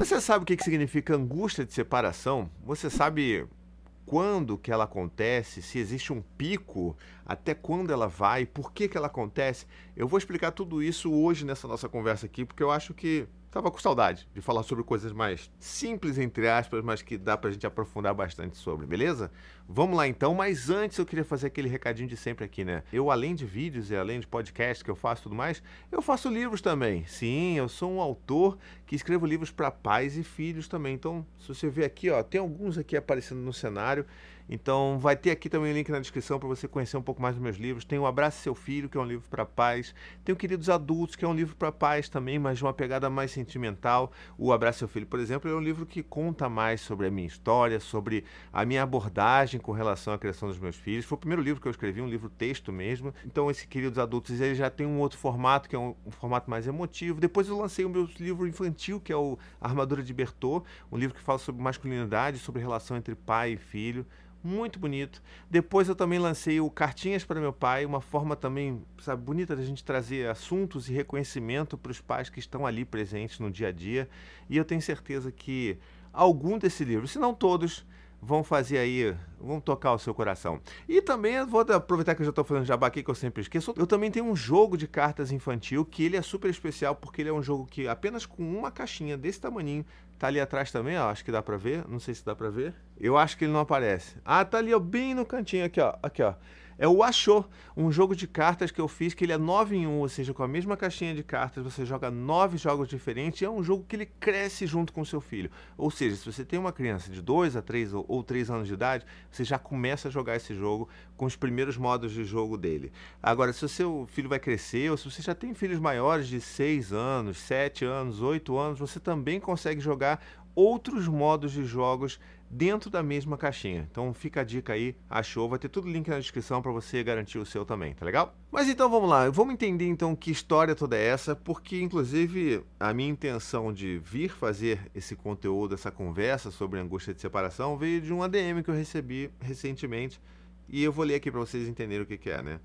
Você sabe o que significa angústia de separação? Você sabe quando que ela acontece, se existe um pico, até quando ela vai, por que que ela acontece? Eu vou explicar tudo isso hoje nessa nossa conversa aqui, porque eu acho que Tava com saudade de falar sobre coisas mais simples, entre aspas, mas que dá pra gente aprofundar bastante sobre, beleza? Vamos lá então, mas antes eu queria fazer aquele recadinho de sempre aqui, né? Eu, além de vídeos e além de podcast que eu faço e tudo mais, eu faço livros também. Sim, eu sou um autor que escrevo livros para pais e filhos também. Então, se você ver aqui, ó, tem alguns aqui aparecendo no cenário. Então, vai ter aqui também o um link na descrição para você conhecer um pouco mais dos meus livros. Tem o Abraço Seu Filho, que é um livro para pais. Tem o Queridos Adultos, que é um livro para pais também, mas de uma pegada mais sentimental. O Abraço Seu Filho, por exemplo, é um livro que conta mais sobre a minha história, sobre a minha abordagem com relação à criação dos meus filhos. Foi o primeiro livro que eu escrevi, um livro texto mesmo. Então, esse Queridos Adultos, ele já tem um outro formato, que é um, um formato mais emotivo. Depois eu lancei o meu livro infantil, que é o Armadura de Bertô, um livro que fala sobre masculinidade, sobre relação entre pai e filho muito bonito. Depois eu também lancei o Cartinhas para meu pai, uma forma também, sabe, bonita da gente trazer assuntos e reconhecimento para os pais que estão ali presentes no dia a dia. E eu tenho certeza que algum desse livro, se não todos, vão fazer aí, vão tocar o seu coração. E também vou aproveitar que eu já estou falando jabá aqui que eu sempre esqueço. Eu também tenho um jogo de cartas infantil que ele é super especial porque ele é um jogo que apenas com uma caixinha desse tamanho Tá ali atrás também, ó. Acho que dá pra ver. Não sei se dá pra ver. Eu acho que ele não aparece. Ah, tá ali, ó, bem no cantinho aqui, ó. Aqui, ó. É o Achou, um jogo de cartas que eu fiz que ele é 9 em 1, ou seja, com a mesma caixinha de cartas você joga nove jogos diferentes e é um jogo que ele cresce junto com o seu filho. Ou seja, se você tem uma criança de 2 a 3 ou, ou 3 anos de idade, você já começa a jogar esse jogo com os primeiros modos de jogo dele. Agora, se o seu filho vai crescer, ou se você já tem filhos maiores de 6 anos, 7 anos, 8 anos, você também consegue jogar outros modos de jogos dentro da mesma caixinha. Então fica a dica aí, achou, vai ter tudo link na descrição para você garantir o seu também, tá legal? Mas então vamos lá, vamos entender então que história toda é essa, porque inclusive a minha intenção de vir fazer esse conteúdo, essa conversa sobre angústia de separação veio de um ADM que eu recebi recentemente e eu vou ler aqui para vocês entenderem o que, que é, né?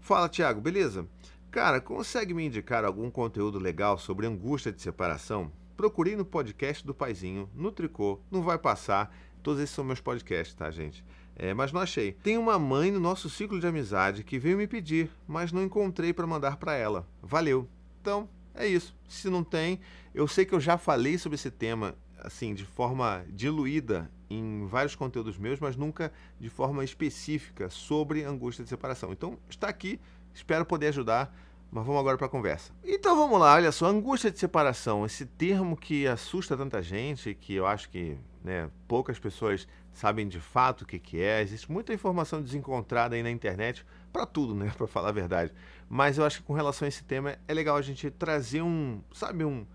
Fala, Thiago, beleza? Cara, consegue me indicar algum conteúdo legal sobre angústia de separação? Procurei no podcast do Paizinho, no Tricô, não vai passar. Todos esses são meus podcasts, tá, gente? É, mas não achei. Tem uma mãe no nosso ciclo de amizade que veio me pedir, mas não encontrei para mandar para ela. Valeu. Então, é isso. Se não tem, eu sei que eu já falei sobre esse tema assim, de forma diluída em vários conteúdos meus, mas nunca de forma específica sobre angústia de separação. Então, está aqui, espero poder ajudar. Mas vamos agora para a conversa. Então vamos lá, olha só, angústia de separação, esse termo que assusta tanta gente, que eu acho que né, poucas pessoas sabem de fato o que, que é. Existe muita informação desencontrada aí na internet para tudo, né, para falar a verdade. Mas eu acho que com relação a esse tema é legal a gente trazer um, sabe, um,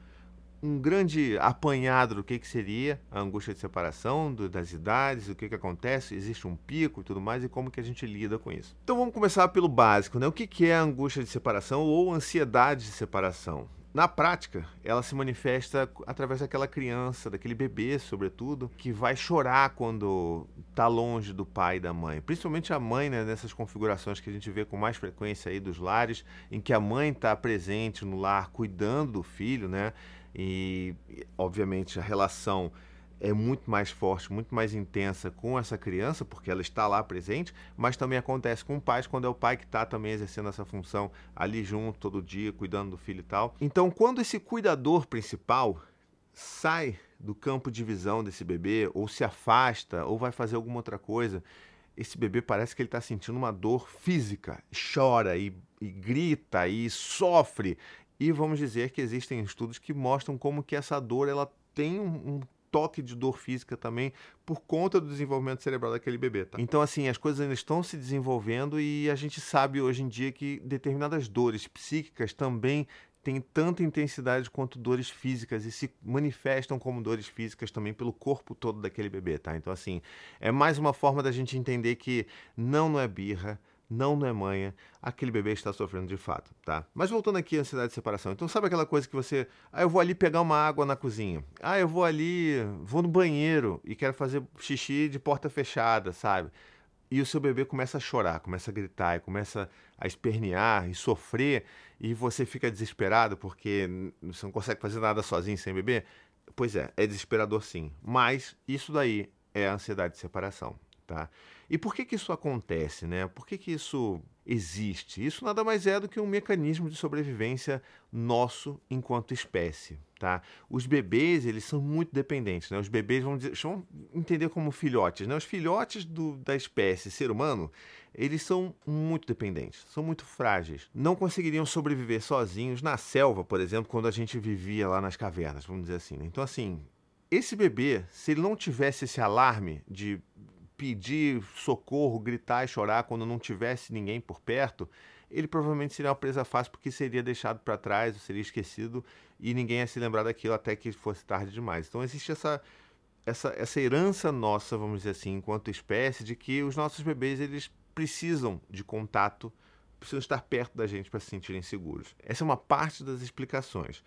um grande apanhado do que, que seria a angústia de separação, do, das idades, o que, que acontece, existe um pico e tudo mais, e como que a gente lida com isso. Então vamos começar pelo básico, né? O que, que é a angústia de separação ou ansiedade de separação? Na prática, ela se manifesta através daquela criança, daquele bebê, sobretudo, que vai chorar quando está longe do pai e da mãe. Principalmente a mãe, né, nessas configurações que a gente vê com mais frequência aí dos lares, em que a mãe está presente no lar, cuidando do filho, né? E, obviamente, a relação é muito mais forte, muito mais intensa com essa criança, porque ela está lá presente, mas também acontece com pais quando é o pai que está também exercendo essa função ali junto todo dia, cuidando do filho e tal. Então, quando esse cuidador principal sai do campo de visão desse bebê, ou se afasta, ou vai fazer alguma outra coisa, esse bebê parece que ele está sentindo uma dor física, chora e, e grita e sofre e vamos dizer que existem estudos que mostram como que essa dor ela tem um, um toque de dor física também por conta do desenvolvimento cerebral daquele bebê. Tá? Então, assim, as coisas ainda estão se desenvolvendo e a gente sabe hoje em dia que determinadas dores psíquicas também têm tanta intensidade quanto dores físicas e se manifestam como dores físicas também pelo corpo todo daquele bebê, tá? Então, assim, é mais uma forma da gente entender que não, não é birra, não não é manha, aquele bebê está sofrendo de fato, tá? Mas voltando aqui à ansiedade de separação. Então sabe aquela coisa que você, ah, eu vou ali pegar uma água na cozinha. Ah, eu vou ali, vou no banheiro e quero fazer xixi de porta fechada, sabe? E o seu bebê começa a chorar, começa a gritar, e começa a espernear e sofrer, e você fica desesperado porque você não consegue fazer nada sozinho sem bebê. Pois é, é desesperador sim. Mas isso daí é a ansiedade de separação, tá? E por que que isso acontece, né? Por que que isso existe? Isso nada mais é do que um mecanismo de sobrevivência nosso enquanto espécie, tá? Os bebês, eles são muito dependentes, né? Os bebês, vamos, dizer, vamos entender como filhotes, né? Os filhotes do, da espécie ser humano, eles são muito dependentes, são muito frágeis. Não conseguiriam sobreviver sozinhos na selva, por exemplo, quando a gente vivia lá nas cavernas, vamos dizer assim. Né? Então, assim, esse bebê, se ele não tivesse esse alarme de pedir socorro, gritar e chorar quando não tivesse ninguém por perto, ele provavelmente seria uma presa fácil porque seria deixado para trás, seria esquecido e ninguém ia se lembrar daquilo até que fosse tarde demais. Então existe essa essa, essa herança nossa, vamos dizer assim, enquanto espécie, de que os nossos bebês eles precisam de contato, precisam estar perto da gente para se sentirem seguros. Essa é uma parte das explicações.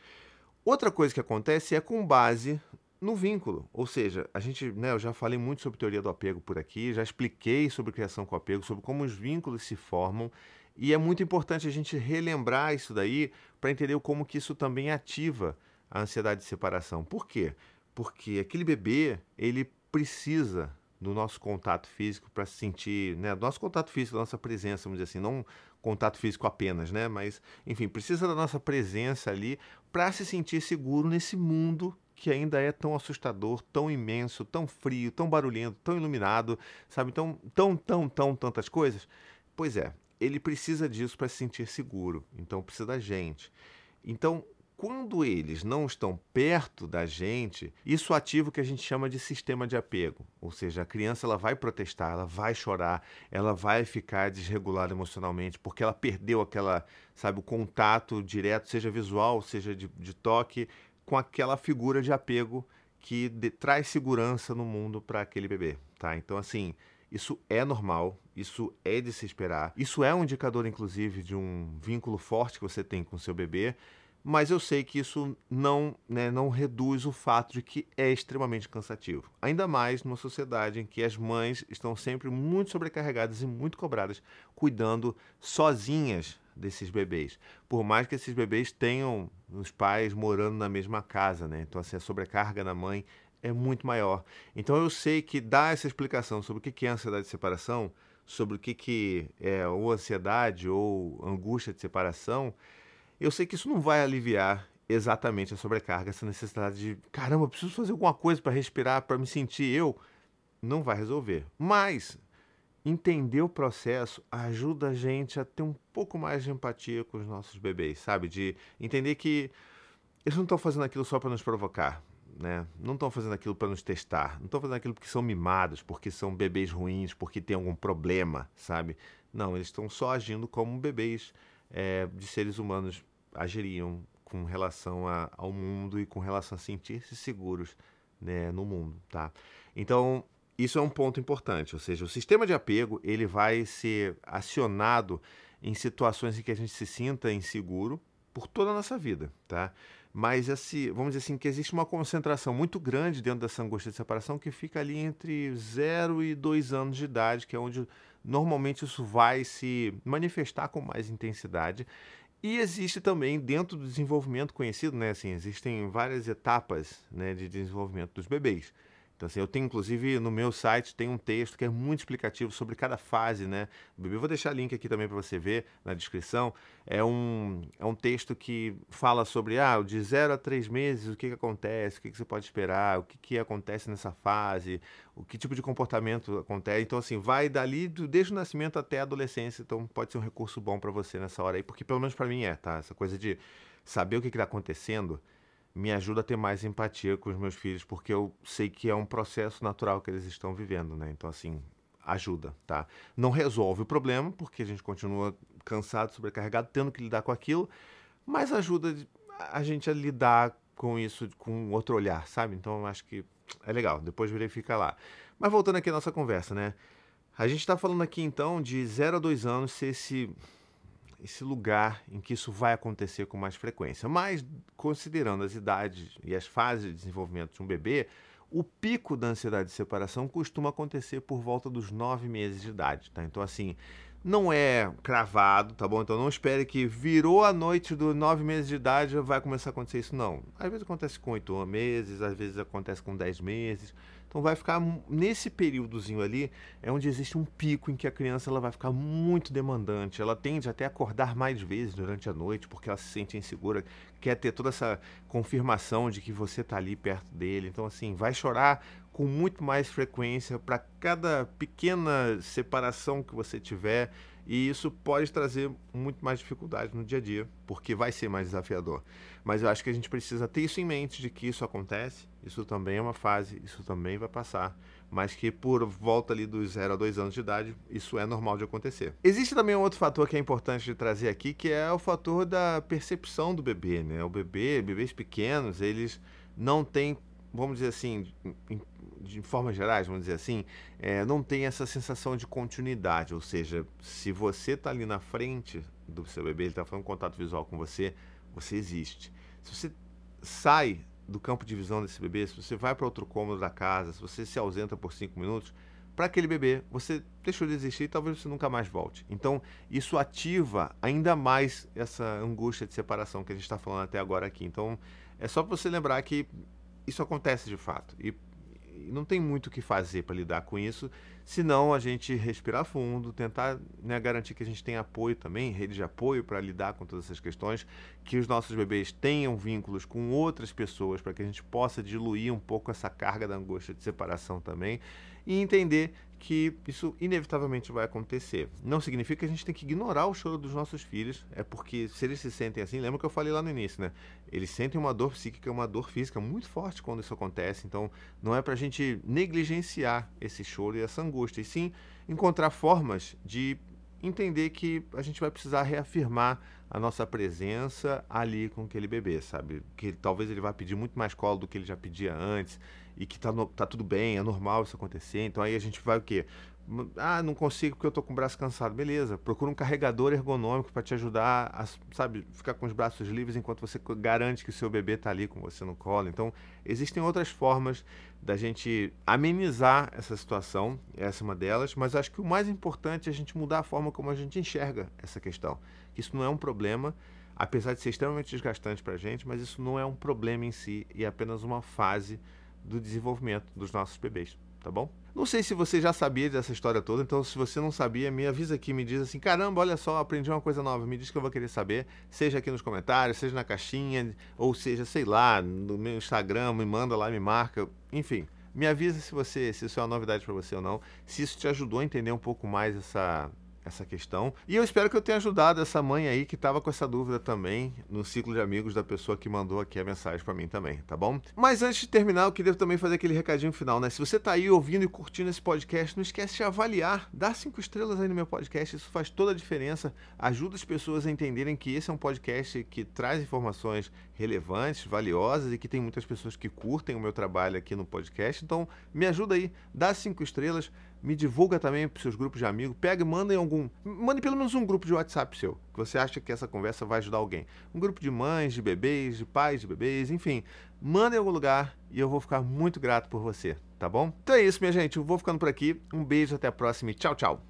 Outra coisa que acontece é com base no vínculo. Ou seja, a gente, né, eu já falei muito sobre teoria do apego por aqui, já expliquei sobre criação com apego, sobre como os vínculos se formam, e é muito importante a gente relembrar isso daí para entender como que isso também ativa a ansiedade de separação. Por quê? Porque aquele bebê, ele precisa do nosso contato físico para se sentir, né, do nosso contato físico, da nossa presença, vamos dizer assim, não contato físico apenas, né, mas enfim, precisa da nossa presença ali para se sentir seguro nesse mundo que ainda é tão assustador, tão imenso, tão frio, tão barulhento, tão iluminado, sabe? Tão, tão, tão, tão tantas coisas. Pois é, ele precisa disso para se sentir seguro. Então precisa da gente. Então, quando eles não estão perto da gente, isso ativa o que a gente chama de sistema de apego. Ou seja, a criança ela vai protestar, ela vai chorar, ela vai ficar desregulada emocionalmente, porque ela perdeu aquela, sabe, o contato direto, seja visual, seja de, de toque, com aquela figura de apego que de, traz segurança no mundo para aquele bebê, tá? Então, assim, isso é normal, isso é de se esperar. Isso é um indicador, inclusive, de um vínculo forte que você tem com seu bebê, mas eu sei que isso não, né, não reduz o fato de que é extremamente cansativo. Ainda mais numa sociedade em que as mães estão sempre muito sobrecarregadas e muito cobradas, cuidando sozinhas desses bebês. Por mais que esses bebês tenham os pais morando na mesma casa, né? Então, assim, a sobrecarga na mãe é muito maior. Então, eu sei que dar essa explicação sobre o que é ansiedade de separação, sobre o que é ou ansiedade ou angústia de separação, eu sei que isso não vai aliviar exatamente a sobrecarga, essa necessidade de, caramba, preciso fazer alguma coisa para respirar, para me sentir eu. Não vai resolver. Mas entender o processo ajuda a gente a ter um pouco mais de empatia com os nossos bebês, sabe? De entender que eles não estão fazendo aquilo só para nos provocar, né? Não estão fazendo aquilo para nos testar, não estão fazendo aquilo porque são mimados, porque são bebês ruins, porque tem algum problema, sabe? Não, eles estão só agindo como bebês é, de seres humanos agiriam com relação a, ao mundo e com relação a sentir-se seguros né, no mundo, tá? Então, isso é um ponto importante, ou seja, o sistema de apego ele vai ser acionado em situações em que a gente se sinta inseguro por toda a nossa vida, tá? Mas esse, vamos dizer assim que existe uma concentração muito grande dentro dessa angústia de separação que fica ali entre 0 e 2 anos de idade, que é onde normalmente isso vai se manifestar com mais intensidade. E existe também dentro do desenvolvimento conhecido, né, assim, existem várias etapas, né, de desenvolvimento dos bebês. Então, assim, eu tenho, inclusive, no meu site, tem um texto que é muito explicativo sobre cada fase, né? Eu vou deixar link aqui também para você ver na descrição. É um, é um texto que fala sobre, ah, de 0 a 3 meses, o que, que acontece, o que, que você pode esperar, o que, que acontece nessa fase, o que tipo de comportamento acontece. Então, assim, vai dali desde o nascimento até a adolescência. Então, pode ser um recurso bom para você nessa hora aí, porque pelo menos para mim é, tá? Essa coisa de saber o que está acontecendo me ajuda a ter mais empatia com os meus filhos, porque eu sei que é um processo natural que eles estão vivendo, né? Então, assim, ajuda, tá? Não resolve o problema, porque a gente continua cansado, sobrecarregado, tendo que lidar com aquilo, mas ajuda a gente a lidar com isso com outro olhar, sabe? Então, eu acho que é legal, depois verifica lá. Mas voltando aqui à nossa conversa, né? A gente está falando aqui, então, de 0 a 2 anos ser esse esse lugar em que isso vai acontecer com mais frequência. Mas, considerando as idades e as fases de desenvolvimento de um bebê, o pico da ansiedade de separação costuma acontecer por volta dos nove meses de idade. Tá? Então, assim, Não é cravado, tá bom? Então não espere que virou a noite dos nove meses de idade vai começar a acontecer isso, não. Às vezes acontece com oito meses, às vezes acontece com dez meses. Então vai ficar nesse períodozinho ali é onde existe um pico em que a criança ela vai ficar muito demandante. Ela tende até a acordar mais vezes durante a noite porque ela se sente insegura, quer ter toda essa confirmação de que você está ali perto dele. Então assim, vai chorar com muito mais frequência para cada pequena separação que você tiver e isso pode trazer muito mais dificuldade no dia a dia, porque vai ser mais desafiador. Mas eu acho que a gente precisa ter isso em mente de que isso acontece, isso também é uma fase, isso também vai passar, mas que por volta ali dos 0 a 2 anos de idade, isso é normal de acontecer. Existe também um outro fator que é importante de trazer aqui, que é o fator da percepção do bebê, né? O bebê, bebês pequenos, eles não têm vamos dizer assim, de forma gerais, vamos dizer assim, é, não tem essa sensação de continuidade. Ou seja, se você está ali na frente do seu bebê, ele está fazendo contato visual com você, você existe. Se você sai do campo de visão desse bebê, se você vai para outro cômodo da casa, se você se ausenta por cinco minutos, para aquele bebê, você deixou de existir e talvez você nunca mais volte. Então, isso ativa ainda mais essa angústia de separação que a gente está falando até agora aqui. Então, é só para você lembrar que isso acontece de fato. E, não tem muito o que fazer para lidar com isso, senão a gente respirar fundo, tentar né, garantir que a gente tem apoio também, rede de apoio para lidar com todas essas questões, que os nossos bebês tenham vínculos com outras pessoas para que a gente possa diluir um pouco essa carga da angústia de separação também e entender que isso inevitavelmente vai acontecer. Não significa que a gente tem que ignorar o choro dos nossos filhos, é porque se eles se sentem assim, lembra que eu falei lá no início, né? Eles sentem uma dor psíquica, uma dor física muito forte quando isso acontece, então não é para a gente negligenciar esse choro e essa angústia, e sim encontrar formas de entender que a gente vai precisar reafirmar a nossa presença ali com aquele bebê, sabe? Que talvez ele vá pedir muito mais colo do que ele já pedia antes e que tá, no, tá tudo bem, é normal isso acontecer. Então aí a gente vai o quê? Ah, não consigo porque eu tô com o braço cansado. Beleza, procura um carregador ergonômico para te ajudar a, sabe, ficar com os braços livres enquanto você garante que o seu bebê tá ali com você no colo. Então, existem outras formas da gente amenizar essa situação, essa é uma delas, mas acho que o mais importante é a gente mudar a forma como a gente enxerga essa questão. Que isso não é um problema, apesar de ser extremamente desgastante para a gente, mas isso não é um problema em si e é apenas uma fase do desenvolvimento dos nossos bebês, tá bom? Não sei se você já sabia dessa história toda, então se você não sabia, me avisa aqui, me diz assim: caramba, olha só, aprendi uma coisa nova, me diz que eu vou querer saber, seja aqui nos comentários, seja na caixinha, ou seja, sei lá, no meu Instagram, me manda lá, me marca, enfim. Me avisa se você, se isso é uma novidade para você ou não, se isso te ajudou a entender um pouco mais essa, essa questão. E eu espero que eu tenha ajudado essa mãe aí que estava com essa dúvida também no ciclo de amigos da pessoa que mandou aqui a mensagem para mim também, tá bom? Mas antes de terminar, eu queria também fazer aquele recadinho final, né? Se você tá aí ouvindo e curtindo esse podcast, não esquece de avaliar, dar cinco estrelas aí no meu podcast, isso faz toda a diferença, ajuda as pessoas a entenderem que esse é um podcast que traz informações relevantes, valiosas e que tem muitas pessoas que curtem o meu trabalho aqui no podcast. Então, me ajuda aí, dá cinco estrelas, me divulga também para seus grupos de amigos, pega e manda em algum, mande pelo menos um grupo de WhatsApp seu, que você acha que essa conversa vai ajudar alguém. Um grupo de mães, de bebês, de pais de bebês, enfim, manda em algum lugar e eu vou ficar muito grato por você, tá bom? Então é isso, minha gente, eu vou ficando por aqui. Um beijo, até a próxima e tchau, tchau.